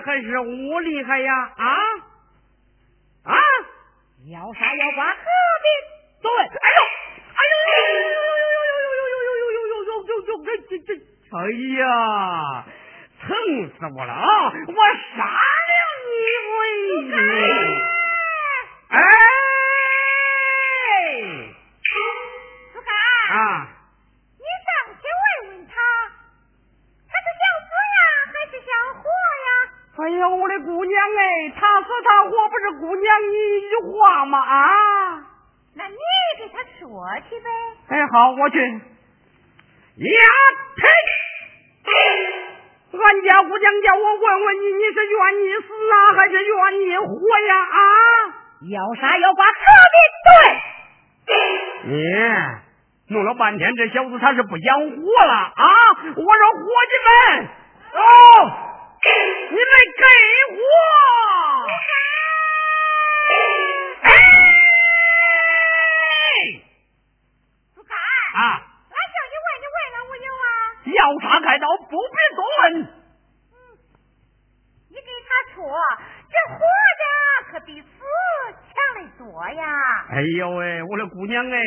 还是我厉害呀？啊啊！要杀要剐何必？对，哎呦，哎呦呦呦呦呦呦呦呦呦呦呦呦呦呦呦！这这，哎呀，疼死我了啊！我杀了你哎呦。他活不是姑娘你一句话吗？啊！那你给他说去呗。哎，好，我去。呀呸！俺家姑娘叫我问问你，你是愿意死啊，还是愿意活呀？啊！要杀要剐何必对？你。弄了半天，这小子他是不想活了啊！我说伙计们，走，你们给我！哎，不敢啊！俺叫你问，你问了没有啊？要杀开刀，不必多问。嗯，你给他说，这活着可比死强的多呀！哎呦喂，我的姑娘哎！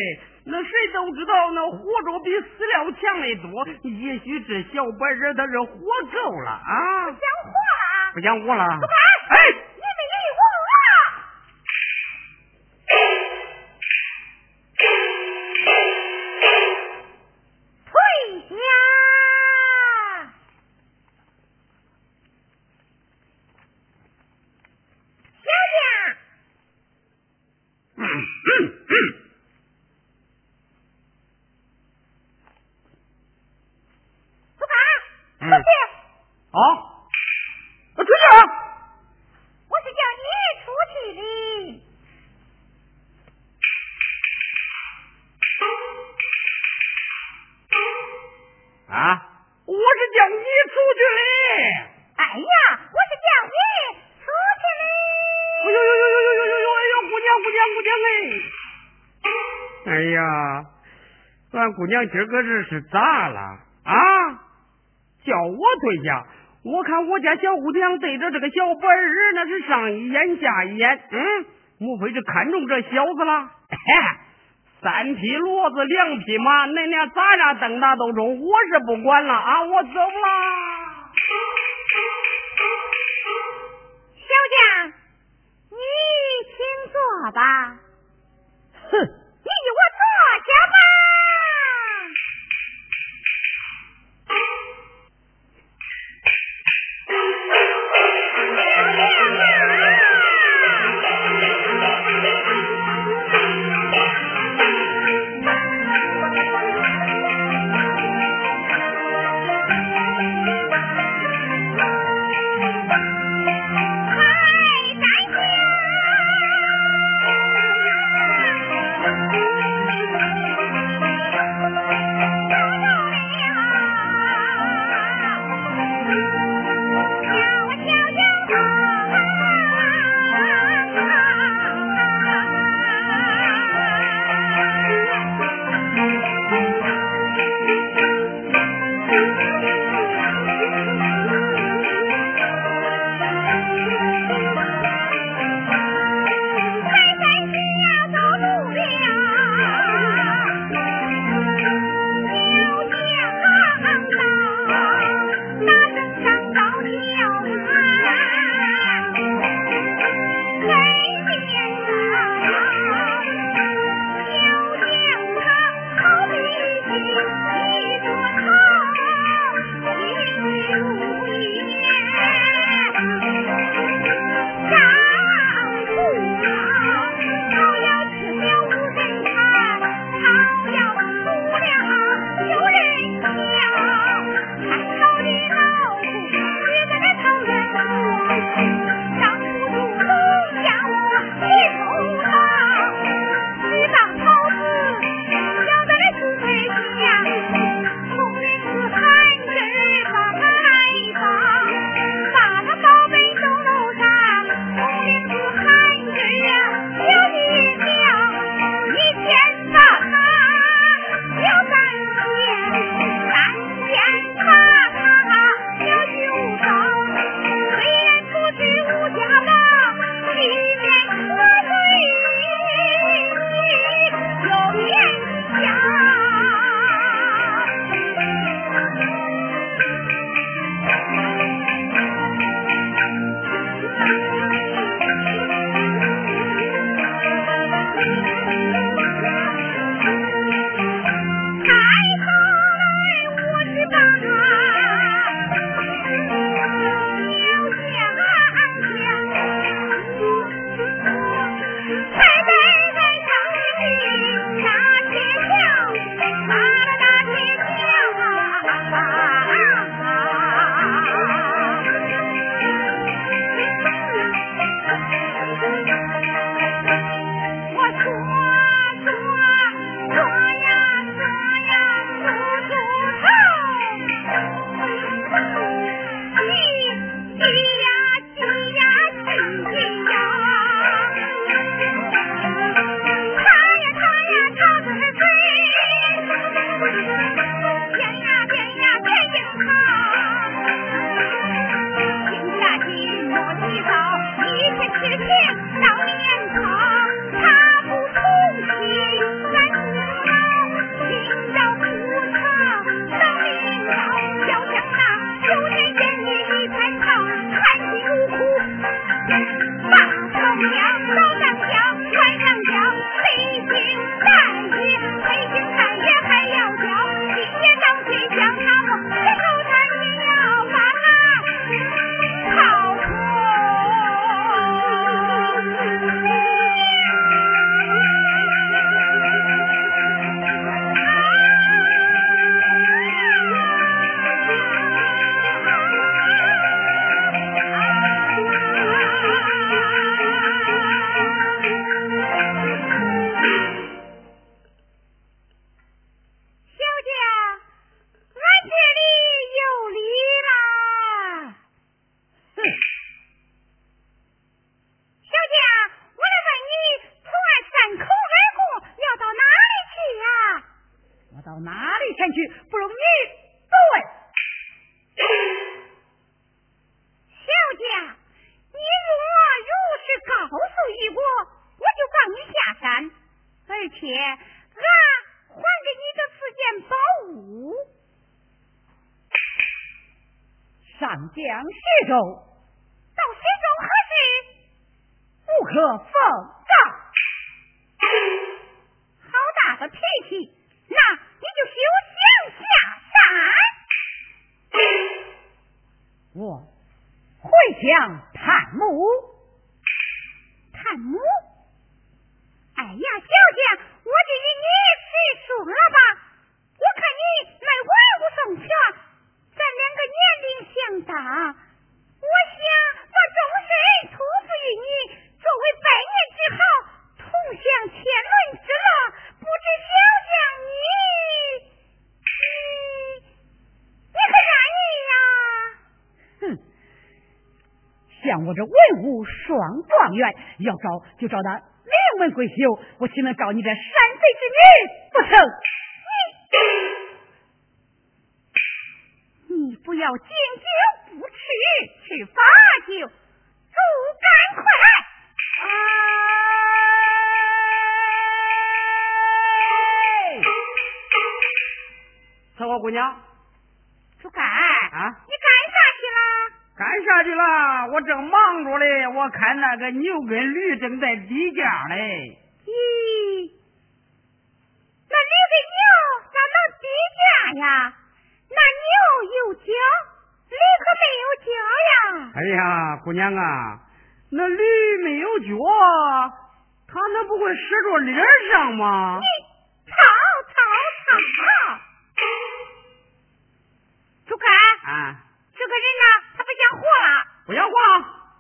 那谁都知道，那活着比死了强得多。也许这小白人他是活够了啊，不想活了，不想活了。哎。姑娘，今儿个这是咋了啊？叫我对家，我看我家小姑娘对着这个小本儿，那是上一眼下一眼。嗯，莫非是看中这小子了？三匹骡子，两匹马，恁俩咋样蹬打都中，我是不管了啊！我走了。小将，你请坐吧。哼，女婿饶命上将徐州，到徐州何事？不可奉诏。好大的脾气！那你就休想下山！我回乡探母，探母。哎呀，小姐，我就与你实说了吧。我看你卖玩物送钱，咱两个年龄相当，我想把终身托付于你，作为百年之好，同享天伦之乐。不知小将你，你你可愿意呀？哼，像我这双状元，要找就找那名门闺秀，我岂能找你这山贼之女？不成？你你不要敬酒不吃吃罚酒，猪赶快来！彩花姑娘，朱干。啊，了？干啥去了？我正忙着嘞，我看那个牛跟驴正在比价嘞。咦，那驴跟牛咋能比价呀？那牛有角，驴可没有角呀。哎呀，姑娘啊，那驴没有脚，它能不会使着脸上吗？你吵吵吵！朱干啊，这个人呐，他不想活了，不想活，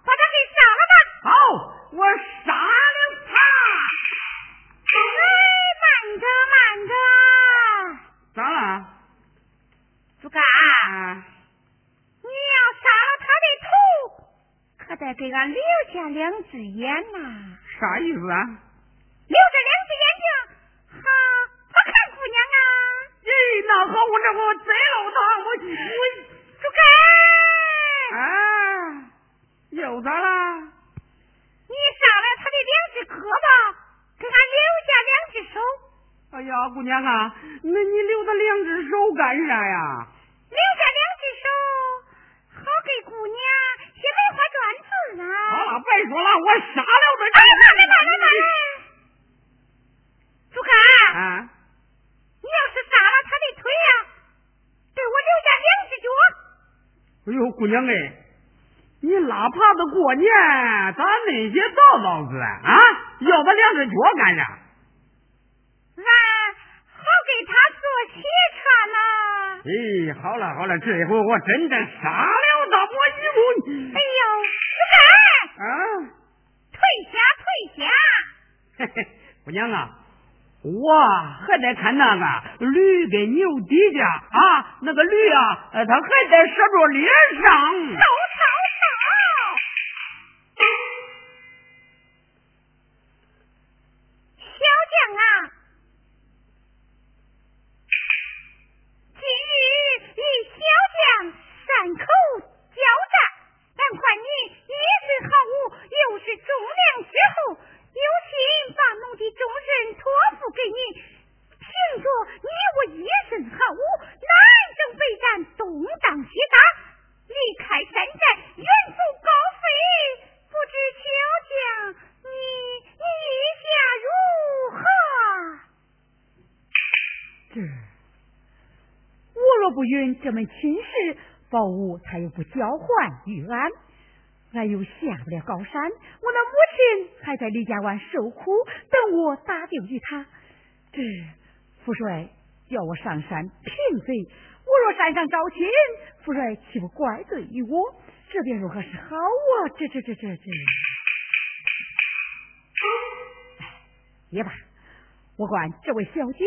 把他给杀了吧。好，我杀了他。哎，慢着慢着，咋了？朱干，啊，你要杀了他的头，可得给俺留下两只眼呐。啥意思啊？留着两只眼睛，好好看姑娘啊。咦，那好，我这我宰了他，我我朱干，啊，又咋了？你杀了他的两只胳膊，给俺留下两只手，哎呀，姑娘啊，那你留他两只手干啥呀？留下两只手，好给姑娘写梅花篆字啊。好了，别说了，我杀了他。哎，慢着慢着慢着，朱干，啊，你要是杀了他的腿呀、给我留下两只脚。哎呦，姑娘哎，你哪怕子过年，咋那些糟糟子啊？要他两只脚干啥？俺好给他做鞋穿呢。哎，好了好了，这一回我真的杀了他，我以后哎呦，朱干，啊，退下退下。嘿嘿，姑娘啊，我还得看那个驴跟牛底下啊，那个驴啊，呃，它还得射着脸上。走走走！小将啊，今日与小将山口交战，但看你一身好武，又是忠良之后，有心把奴托付给你。凭着你我一身好武，南征北战，东挡西打，离开山寨，远走高飞，不知小将你你意下如何？这我若不允这门亲事，宝物他又不交还于俺，俺又下不了高山，我那母亲还在李家湾受苦，等我打定于他。这父帅叫我上山平贼，我若山上招亲，父帅岂不怪罪于我？这便如何是好啊？这这这这这，也罢，我管这位小姐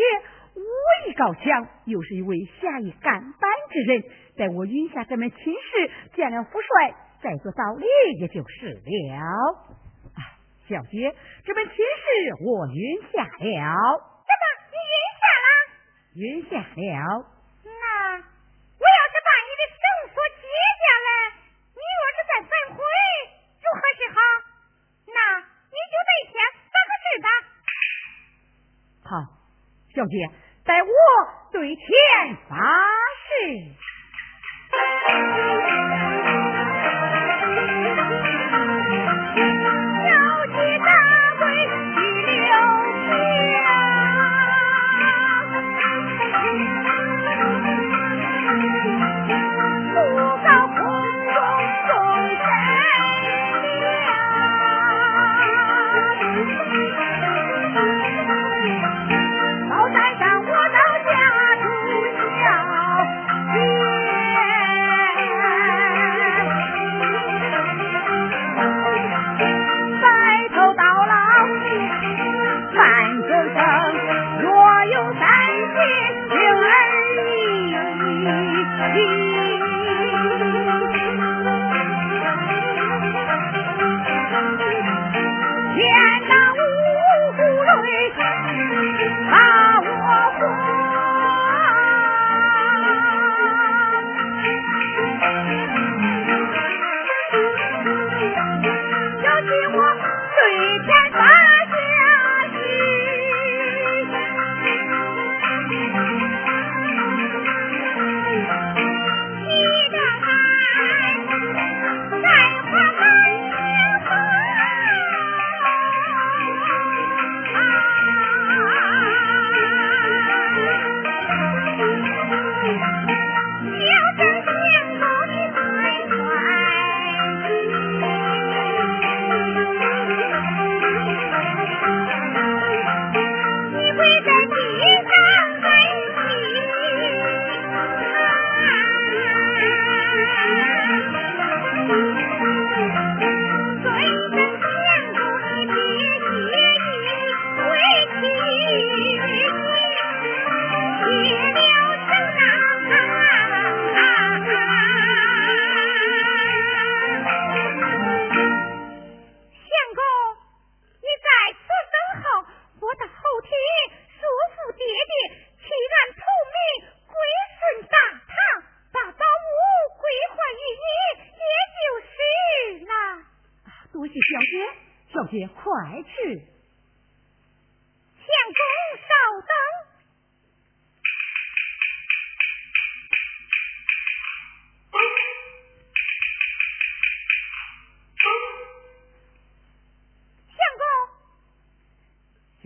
武艺高强，又是一位侠义肝胆之人，待我允下这门亲事，见了父帅，再做道理也就是了。啊，小姐，这门亲事我允下了。怎么你允下了？云下了。那我要是把你的绳索解下来，你若是再反悔，如何是好？那你就对天发个誓吧。好，小姐，待我对天发誓。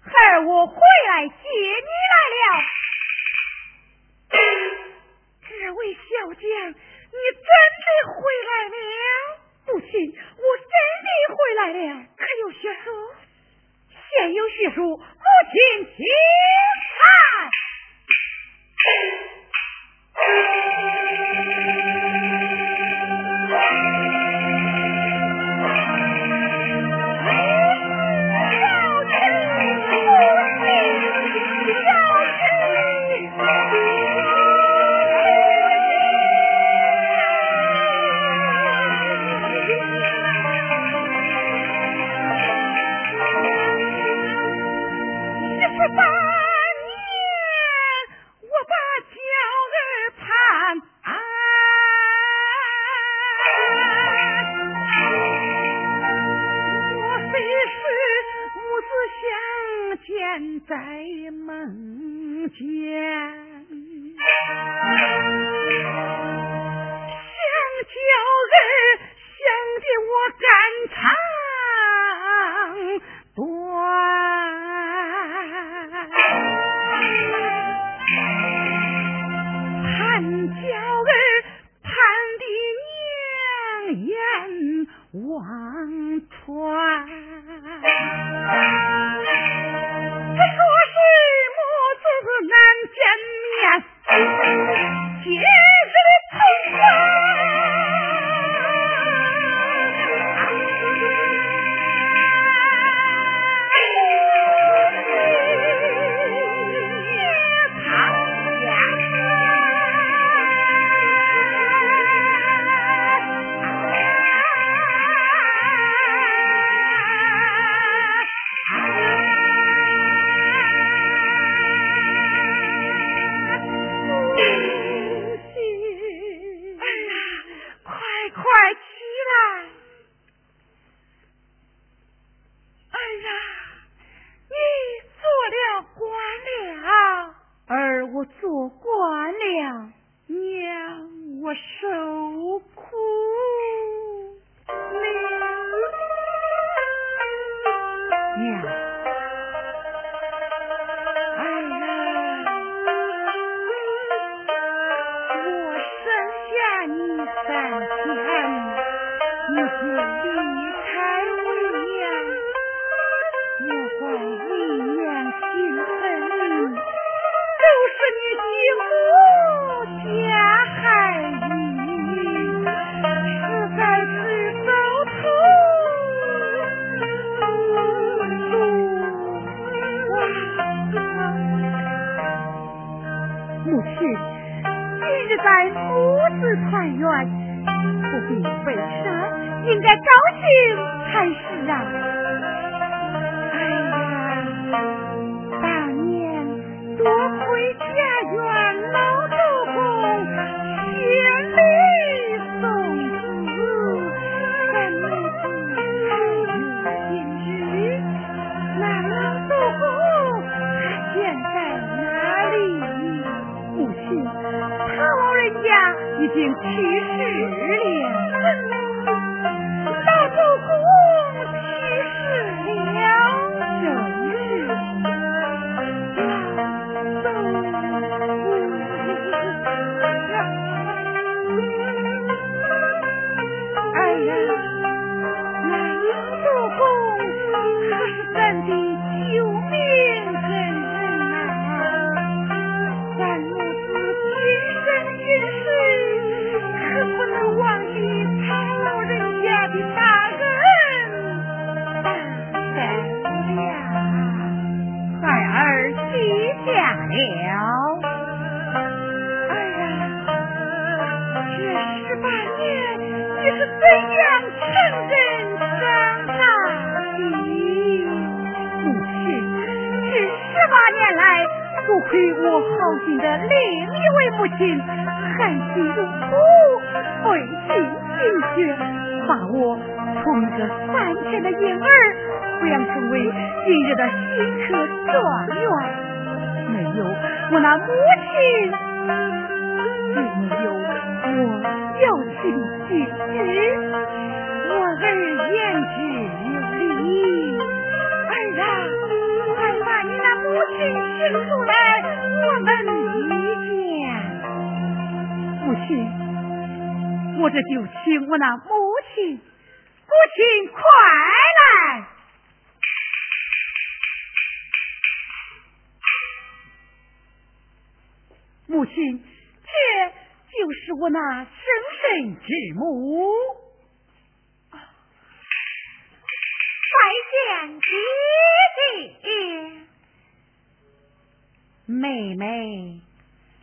孩儿我回来接你来了。这位小将，你真的回来了？母亲，我真的回来了。可有血书？现有血书，母亲请看船。科状母亲，这就是我那生身之母。拜见姐姐。妹妹，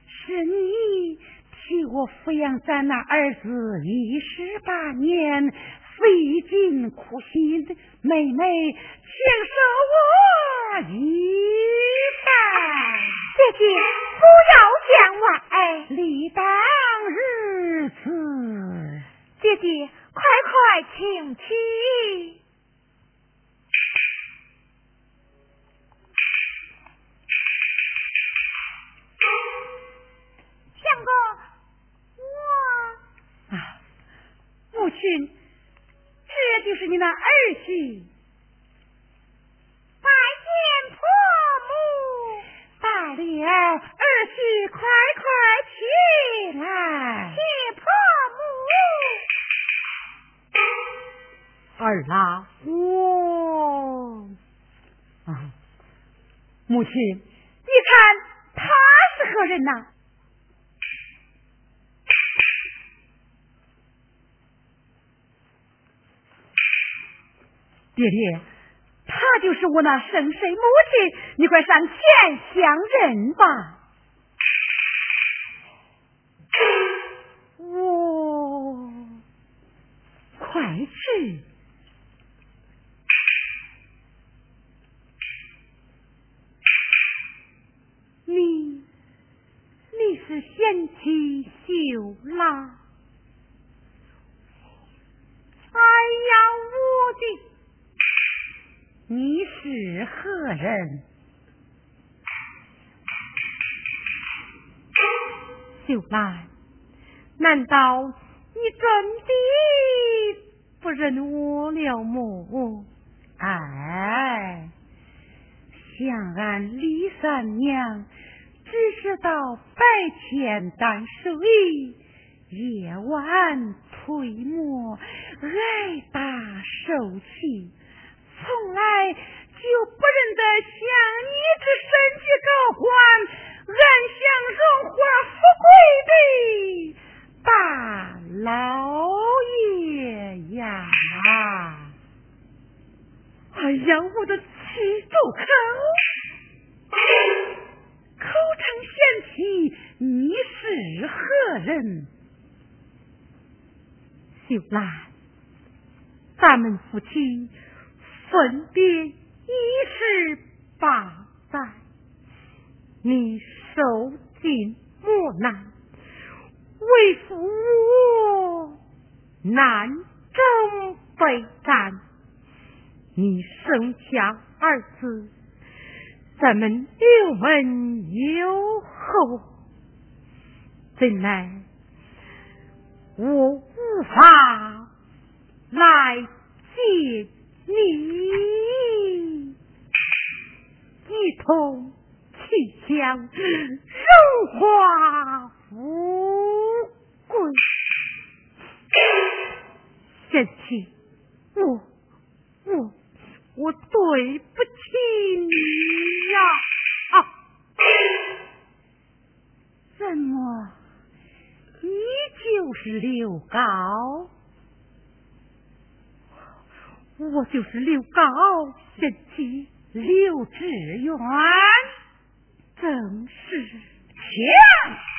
是你替我抚养咱那儿子一十八年，费尽苦心，妹妹，请受我一拜。姐姐不要见外，理当如此。姐姐，快快请起。相公，我啊，母亲，这就是你那儿媳。拜见婆母。罢了，儿媳快快起来。谢婆母。儿啊，我啊，母亲，你看他是何人呐？爹爹，他就是我那生身母亲，你快上前相认吧。我快去。你，你是贤妻秀拉。哎呀，我的，你是何人？秀兰，难道你真的不认我了么？哎。像俺李三娘，只知道白天担水，夜晚推磨，挨打受气，从来就不认得像你这身居高官、安享荣华富贵的大老爷呀！哎呀，我的气住口！口称贤妻，你是何人？秀兰，咱们夫妻分别一十八载，你受尽磨难，为父我难征北战。你生下儿子，咱们刘门有后，怎奈我无法来接你，一同去享荣华富贵。贤妻，我我。我对不起你呀！啊，怎么，你就是刘高？我就是刘高，贤妻刘志远，正是强。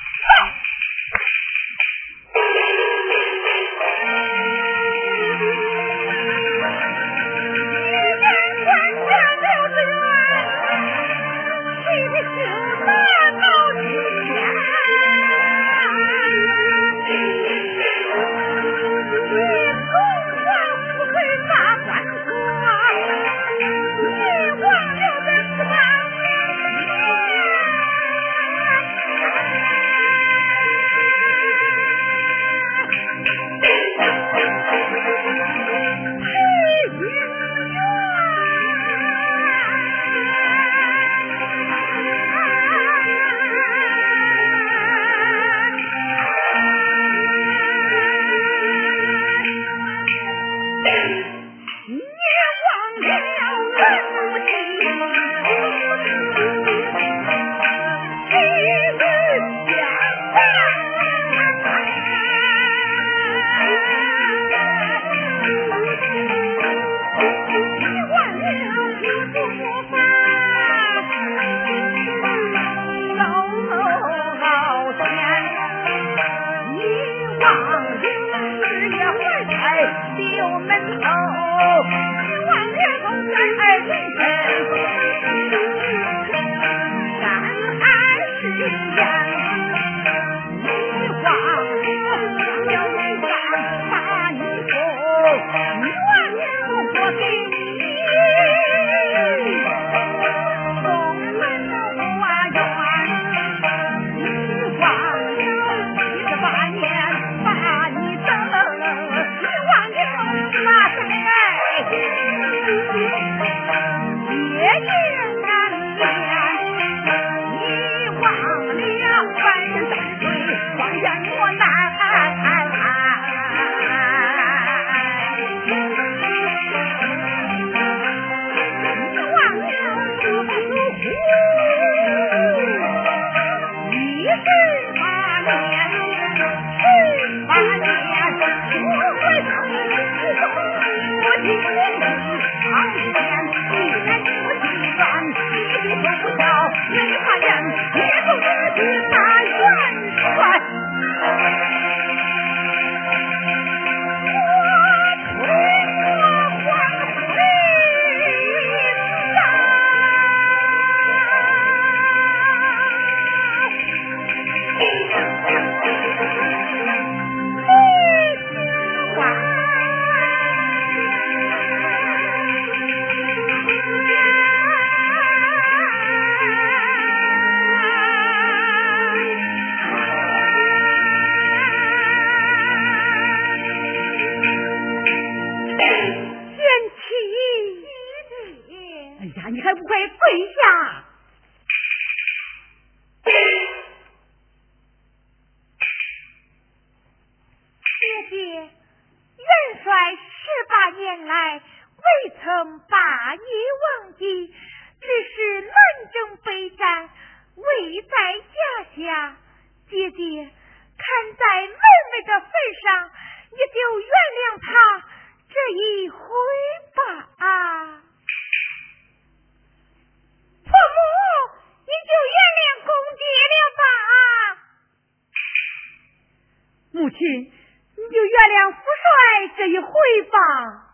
对吧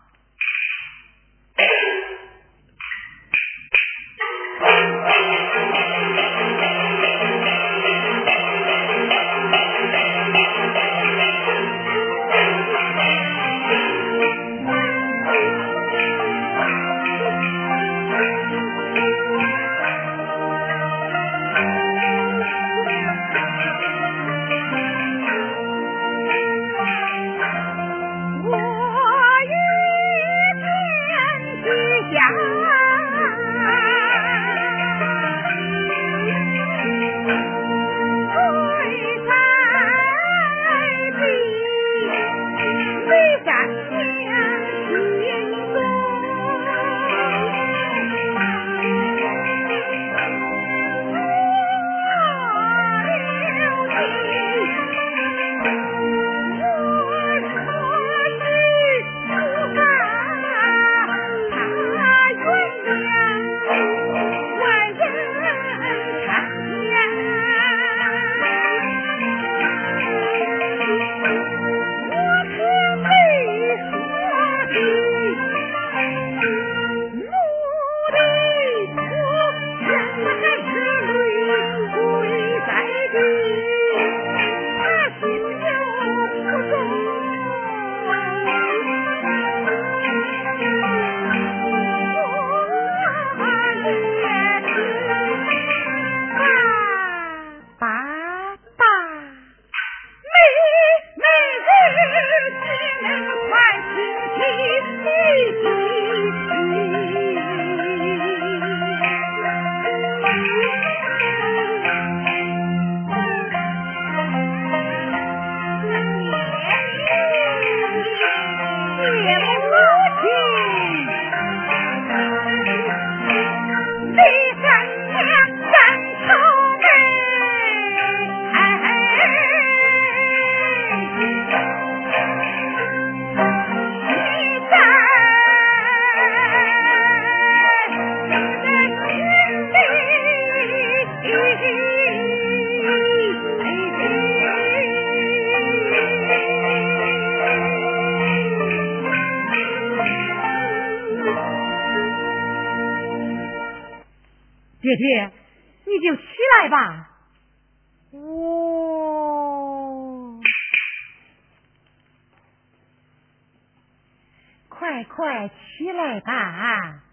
来吧，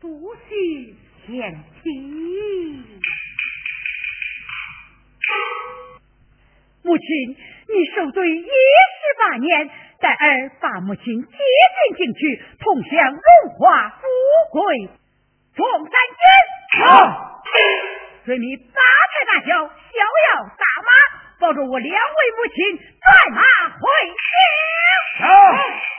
不许前妻。母亲，你受罪一十八年，待儿把母亲接进京去，同享荣华富贵。众三军，好，随你八抬大轿，逍遥大马，抱着我两位母亲，转马回京。好。